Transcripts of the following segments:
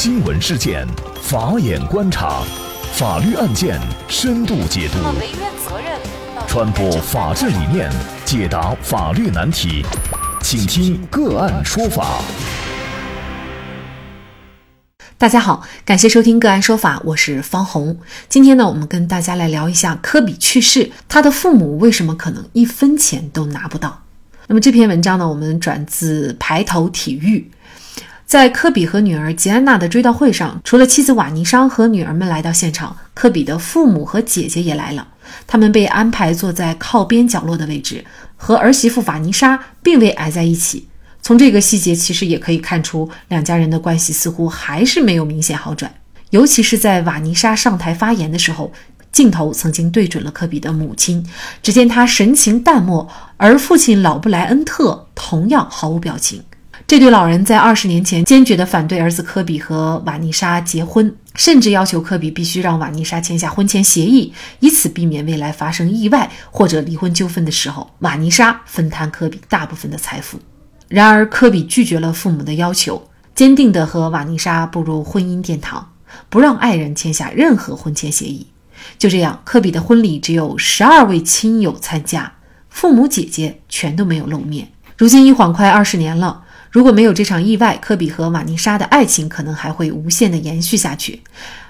新闻事件，法眼观察，法律案件深度解读，传播法治理念，解答法律难题，请听个案说法。大家好，感谢收听个案说法，我是方红。今天呢，我们跟大家来聊一下科比去世，他的父母为什么可能一分钱都拿不到？那么这篇文章呢，我们转自排头体育。在科比和女儿吉安娜的追悼会上，除了妻子瓦妮莎和女儿们来到现场，科比的父母和姐姐也来了。他们被安排坐在靠边角落的位置，和儿媳妇瓦妮莎并未挨在一起。从这个细节，其实也可以看出两家人的关系似乎还是没有明显好转。尤其是在瓦妮莎上台发言的时候，镜头曾经对准了科比的母亲，只见她神情淡漠，而父亲老布莱恩特同样毫无表情。这对老人在二十年前坚决地反对儿子科比和瓦妮莎结婚，甚至要求科比必须让瓦妮莎签下婚前协议，以此避免未来发生意外或者离婚纠纷的时候，瓦妮莎分摊科比大部分的财富。然而，科比拒绝了父母的要求，坚定地和瓦妮莎步入婚姻殿堂，不让爱人签下任何婚前协议。就这样，科比的婚礼只有十二位亲友参加，父母姐姐全都没有露面。如今一晃快二十年了。如果没有这场意外，科比和瓦妮莎的爱情可能还会无限的延续下去。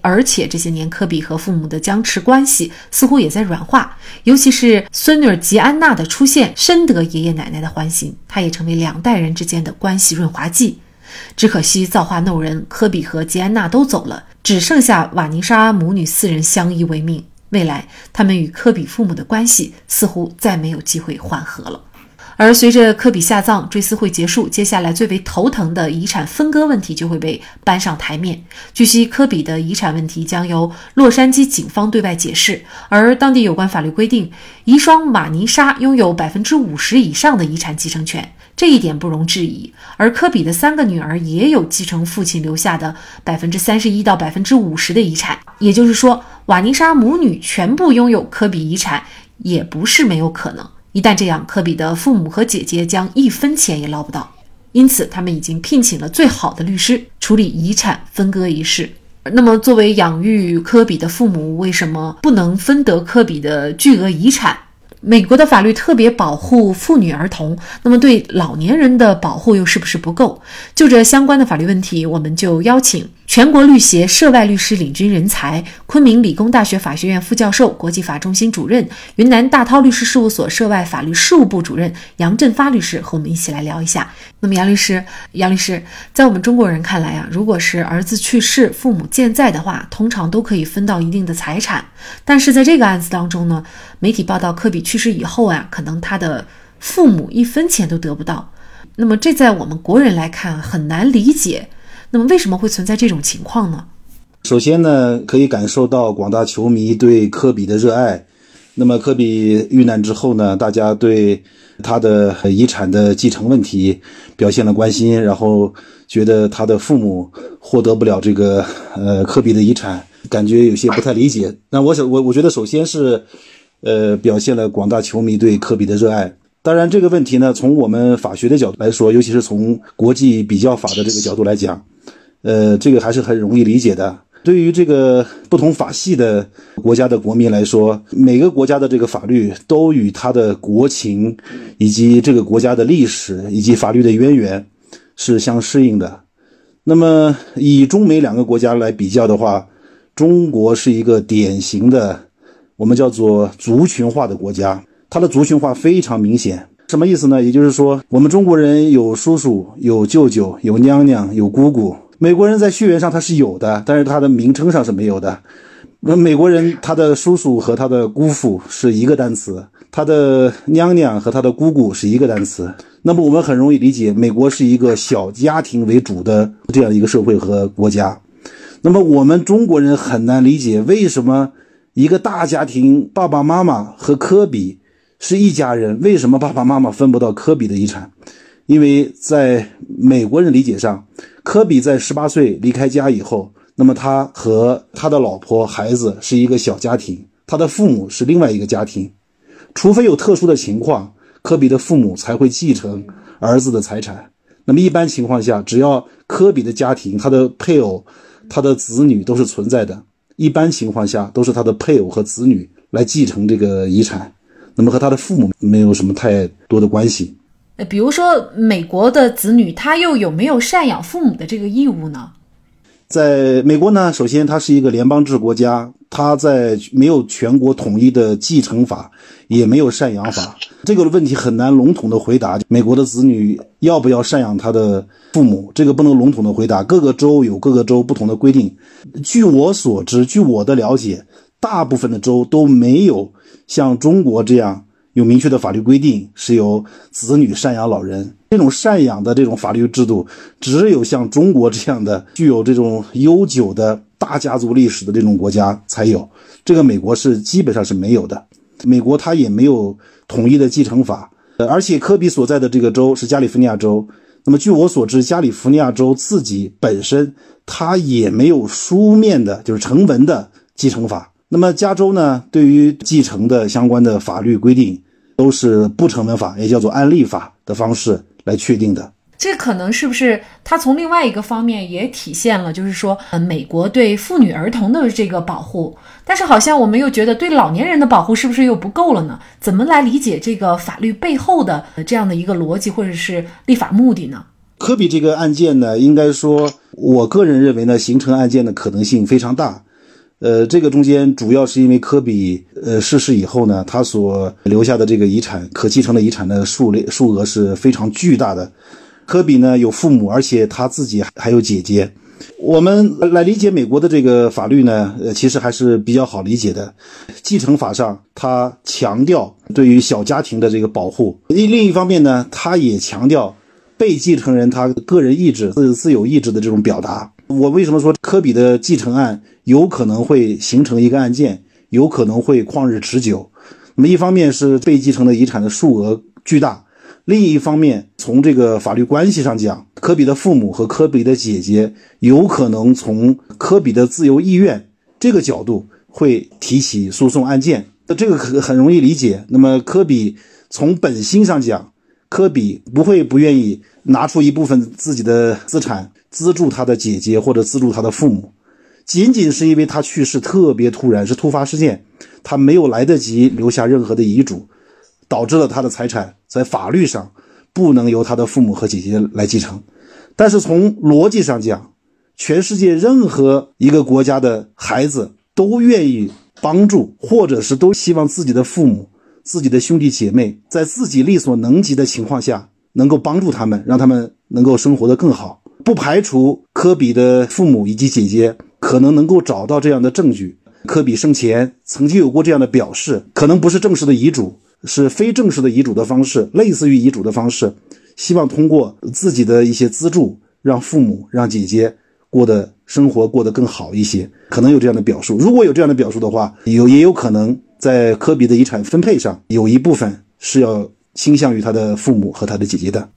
而且这些年，科比和父母的僵持关系似乎也在软化，尤其是孙女吉安娜的出现，深得爷爷奶奶的欢心，她也成为两代人之间的关系润滑剂。只可惜造化弄人，科比和吉安娜都走了，只剩下瓦妮莎母女四人相依为命。未来，他们与科比父母的关系似乎再没有机会缓和了。而随着科比下葬、追思会结束，接下来最为头疼的遗产分割问题就会被搬上台面。据悉，科比的遗产问题将由洛杉矶警方对外解释，而当地有关法律规定，遗孀瓦尼莎拥有百分之五十以上的遗产继承权，这一点不容置疑。而科比的三个女儿也有继承父亲留下的百分之三十一到百分之五十的遗产，也就是说，瓦妮莎母女全部拥有科比遗产也不是没有可能。一旦这样，科比的父母和姐姐将一分钱也捞不到。因此，他们已经聘请了最好的律师处理遗产分割一事。那么，作为养育科比的父母，为什么不能分得科比的巨额遗产？美国的法律特别保护妇女儿童，那么对老年人的保护又是不是不够？就这相关的法律问题，我们就邀请全国律协涉外律师领军人才、昆明理工大学法学院副教授、国际法中心主任、云南大韬律师事务所涉外法律事务部主任杨振发律师和我们一起来聊一下。那么，杨律师，杨律师，在我们中国人看来啊，如果是儿子去世，父母健在的话，通常都可以分到一定的财产。但是在这个案子当中呢，媒体报道科比去世以后啊，可能他的父母一分钱都得不到。那么这在我们国人来看很难理解。那么为什么会存在这种情况呢？首先呢，可以感受到广大球迷对科比的热爱。那么科比遇难之后呢，大家对他的遗产的继承问题表现了关心，然后觉得他的父母获得不了这个呃科比的遗产，感觉有些不太理解。那我想，我我觉得首先是，呃，表现了广大球迷对科比的热爱。当然，这个问题呢，从我们法学的角度来说，尤其是从国际比较法的这个角度来讲，呃，这个还是很容易理解的。对于这个不同法系的国家的国民来说，每个国家的这个法律都与它的国情以及这个国家的历史以及法律的渊源是相适应的。那么，以中美两个国家来比较的话，中国是一个典型的我们叫做族群化的国家，它的族群化非常明显。什么意思呢？也就是说，我们中国人有叔叔、有舅舅、有娘娘、有姑姑。美国人在血缘上他是有的，但是他的名称上是没有的。那美国人他的叔叔和他的姑父是一个单词，他的娘娘和他的姑姑是一个单词。那么我们很容易理解，美国是一个小家庭为主的这样一个社会和国家。那么我们中国人很难理解，为什么一个大家庭爸爸妈妈和科比是一家人，为什么爸爸妈妈分不到科比的遗产？因为在美国人理解上。科比在十八岁离开家以后，那么他和他的老婆、孩子是一个小家庭，他的父母是另外一个家庭。除非有特殊的情况，科比的父母才会继承儿子的财产。那么一般情况下，只要科比的家庭、他的配偶、他的子女都是存在的，一般情况下都是他的配偶和子女来继承这个遗产，那么和他的父母没有什么太多的关系。呃，比如说美国的子女，他又有没有赡养父母的这个义务呢？在美国呢，首先它是一个联邦制国家，它在没有全国统一的继承法，也没有赡养法，这个问题很难笼统的回答。美国的子女要不要赡养他的父母，这个不能笼统的回答。各个州有各个州不同的规定。据我所知，据我的了解，大部分的州都没有像中国这样。有明确的法律规定，是由子女赡养老人。这种赡养的这种法律制度，只有像中国这样的具有这种悠久的大家族历史的这种国家才有。这个美国是基本上是没有的。美国它也没有统一的继承法。呃，而且科比所在的这个州是加利福尼亚州。那么据我所知，加利福尼亚州自己本身它也没有书面的，就是成文的继承法。那么加州呢，对于继承的相关的法律规定，都是不成文法，也叫做案例法的方式来确定的。这可能是不是它从另外一个方面也体现了，就是说，呃，美国对妇女儿童的这个保护，但是好像我们又觉得对老年人的保护是不是又不够了呢？怎么来理解这个法律背后的这样的一个逻辑或者是立法目的呢？科比这个案件呢，应该说，我个人认为呢，形成案件的可能性非常大。呃，这个中间主要是因为科比呃逝世以后呢，他所留下的这个遗产可继承的遗产的数量数额是非常巨大的。科比呢有父母，而且他自己还有姐姐。我们来理解美国的这个法律呢，呃，其实还是比较好理解的。继承法上，他强调对于小家庭的这个保护；另另一方面呢，他也强调被继承人他个人意志、自自由意志的这种表达。我为什么说科比的继承案有可能会形成一个案件，有可能会旷日持久？那么一方面是被继承的遗产的数额巨大，另一方面从这个法律关系上讲，科比的父母和科比的姐姐有可能从科比的自由意愿这个角度会提起诉讼案件。那这个很很容易理解。那么科比从本心上讲，科比不会不愿意拿出一部分自己的资产。资助他的姐姐或者资助他的父母，仅仅是因为他去世特别突然，是突发事件，他没有来得及留下任何的遗嘱，导致了他的财产在法律上不能由他的父母和姐姐来继承。但是从逻辑上讲，全世界任何一个国家的孩子都愿意帮助，或者是都希望自己的父母、自己的兄弟姐妹在自己力所能及的情况下，能够帮助他们，让他们能够生活得更好。不排除科比的父母以及姐姐可能能够找到这样的证据。科比生前曾经有过这样的表示，可能不是正式的遗嘱，是非正式的遗嘱的方式，类似于遗嘱的方式，希望通过自己的一些资助，让父母、让姐姐过得生活过得更好一些。可能有这样的表述。如果有这样的表述的话，有也有可能在科比的遗产分配上，有一部分是要倾向于他的父母和他的姐姐的。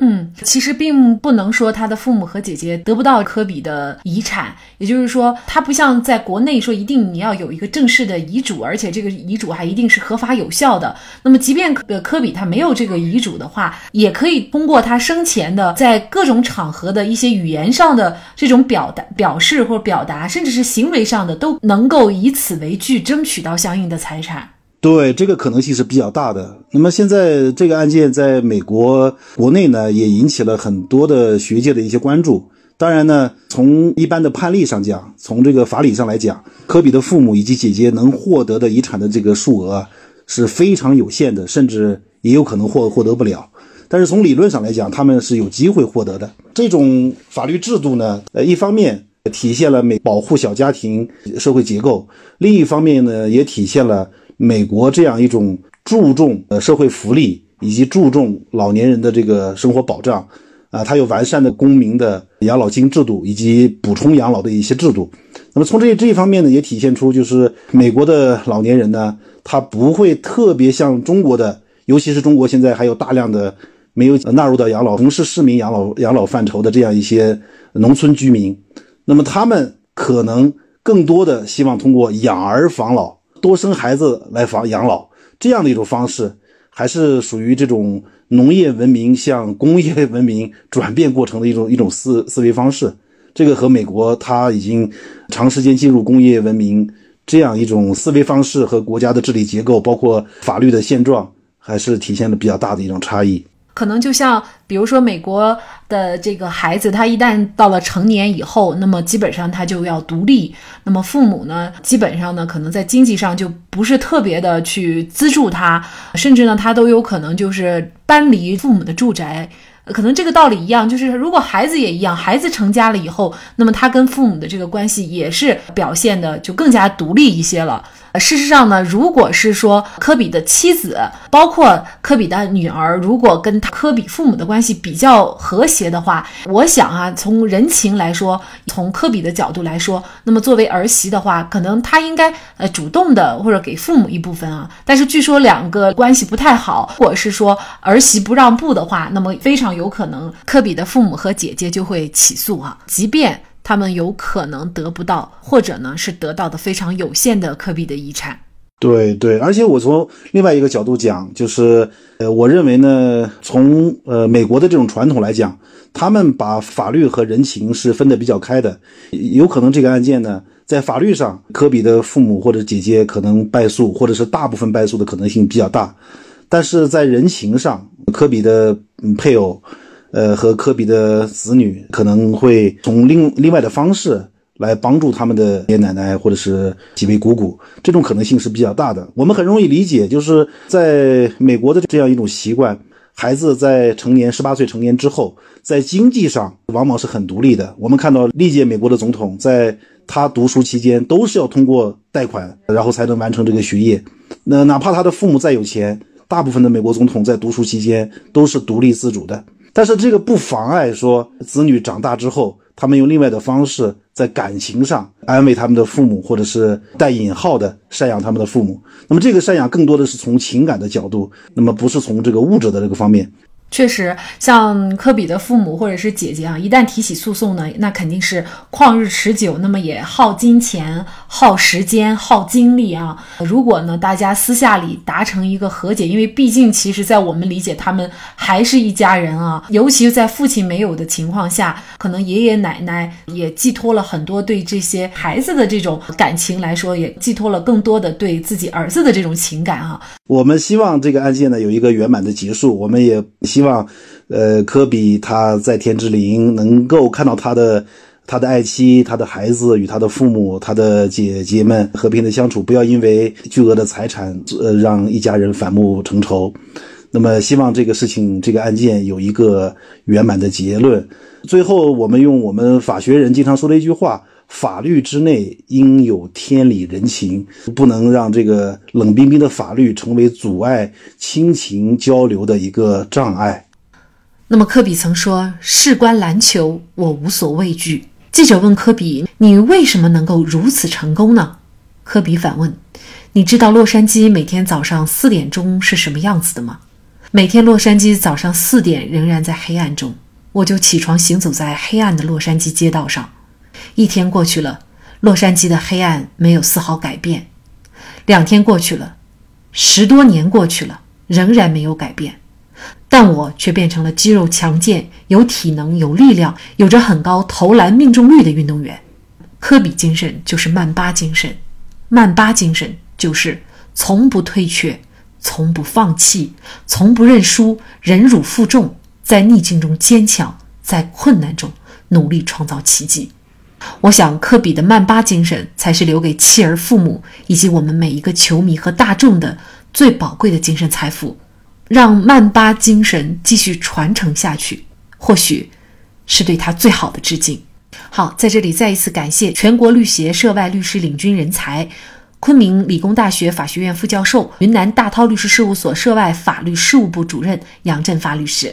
嗯，其实并不能说他的父母和姐姐得不到科比的遗产，也就是说，他不像在国内说一定你要有一个正式的遗嘱，而且这个遗嘱还一定是合法有效的。那么，即便科比他没有这个遗嘱的话，也可以通过他生前的在各种场合的一些语言上的这种表达、表示或表达，甚至是行为上的，都能够以此为据争取到相应的财产。对这个可能性是比较大的。那么现在这个案件在美国国内呢，也引起了很多的学界的一些关注。当然呢，从一般的判例上讲，从这个法理上来讲，科比的父母以及姐姐能获得的遗产的这个数额是非常有限的，甚至也有可能获获得不了。但是从理论上来讲，他们是有机会获得的。这种法律制度呢，呃，一方面体现了美保护小家庭社会结构，另一方面呢，也体现了。美国这样一种注重呃社会福利以及注重老年人的这个生活保障，啊，它有完善的公民的养老金制度以及补充养老的一些制度。那么从这这一方面呢，也体现出就是美国的老年人呢，他不会特别像中国的，尤其是中国现在还有大量的没有纳入到养老、从事市民养老养老范畴的这样一些农村居民，那么他们可能更多的希望通过养儿防老。多生孩子来防养老这样的一种方式，还是属于这种农业文明向工业文明转变过程的一种 一种思思维方式。这个和美国它已经长时间进入工业文明这样一种思维方式和国家的治理结构，包括法律的现状，还是体现了比较大的一种差异。可能就像，比如说美国的这个孩子，他一旦到了成年以后，那么基本上他就要独立。那么父母呢，基本上呢，可能在经济上就不是特别的去资助他，甚至呢，他都有可能就是搬离父母的住宅。可能这个道理一样，就是如果孩子也一样，孩子成家了以后，那么他跟父母的这个关系也是表现的就更加独立一些了。事实上呢，如果是说科比的妻子，包括科比的女儿，如果跟科比父母的关系比较和谐的话，我想啊，从人情来说，从科比的角度来说，那么作为儿媳的话，可能他应该呃主动的或者给父母一部分啊。但是据说两个关系不太好，或者是说儿媳不让步的话，那么非常有可能科比的父母和姐姐就会起诉啊，即便。他们有可能得不到，或者呢是得到的非常有限的科比的遗产。对对，而且我从另外一个角度讲，就是呃，我认为呢，从呃美国的这种传统来讲，他们把法律和人情是分得比较开的。有可能这个案件呢，在法律上，科比的父母或者姐姐可能败诉，或者是大部分败诉的可能性比较大，但是在人情上，科比的配偶。呃，和科比的子女可能会从另另外的方式来帮助他们的爷爷奶奶或者是几位姑姑，这种可能性是比较大的。我们很容易理解，就是在美国的这样一种习惯，孩子在成年十八岁成年之后，在经济上往往是很独立的。我们看到历届美国的总统，在他读书期间都是要通过贷款，然后才能完成这个学业。那哪怕他的父母再有钱，大部分的美国总统在读书期间都是独立自主的。但是这个不妨碍说，子女长大之后，他们用另外的方式在感情上安慰他们的父母，或者是带引号的赡养他们的父母。那么这个赡养更多的是从情感的角度，那么不是从这个物质的这个方面。确实，像科比的父母或者是姐姐啊，一旦提起诉讼呢，那肯定是旷日持久，那么也耗金钱、耗时间、耗精力啊。如果呢，大家私下里达成一个和解，因为毕竟其实，在我们理解，他们还是一家人啊。尤其是在父亲没有的情况下，可能爷爷奶奶也寄托了很多对这些孩子的这种感情来说，也寄托了更多的对自己儿子的这种情感啊。我们希望这个案件呢有一个圆满的结束，我们也希。希望，呃，科比他在天之灵能够看到他的他的爱妻、他的孩子与他的父母、他的姐姐们和平的相处，不要因为巨额的财产，呃，让一家人反目成仇。那么，希望这个事情、这个案件有一个圆满的结论。最后，我们用我们法学人经常说的一句话：法律之内应有天理人情，不能让这个冷冰冰的法律成为阻碍亲情交流的一个障碍。那么，科比曾说：“事关篮球，我无所畏惧。”记者问科比：“你为什么能够如此成功呢？”科比反问：“你知道洛杉矶每天早上四点钟是什么样子的吗？每天洛杉矶早上四点仍然在黑暗中，我就起床行走在黑暗的洛杉矶街道上。一天过去了，洛杉矶的黑暗没有丝毫改变；两天过去了，十多年过去了，仍然没有改变。”但我却变成了肌肉强健、有体能、有力量、有着很高投篮命中率的运动员。科比精神就是曼巴精神，曼巴精神就是从不退却、从不放弃、从不认输、忍辱负重，在逆境中坚强，在困难中努力创造奇迹。我想，科比的曼巴精神才是留给妻儿、父母以及我们每一个球迷和大众的最宝贵的精神财富。让曼巴精神继续传承下去，或许是对他最好的致敬。好，在这里再一次感谢全国律协涉外律师领军人才，昆明理工大学法学院副教授、云南大韬律师事务所涉外法律事务部主任杨振发律师。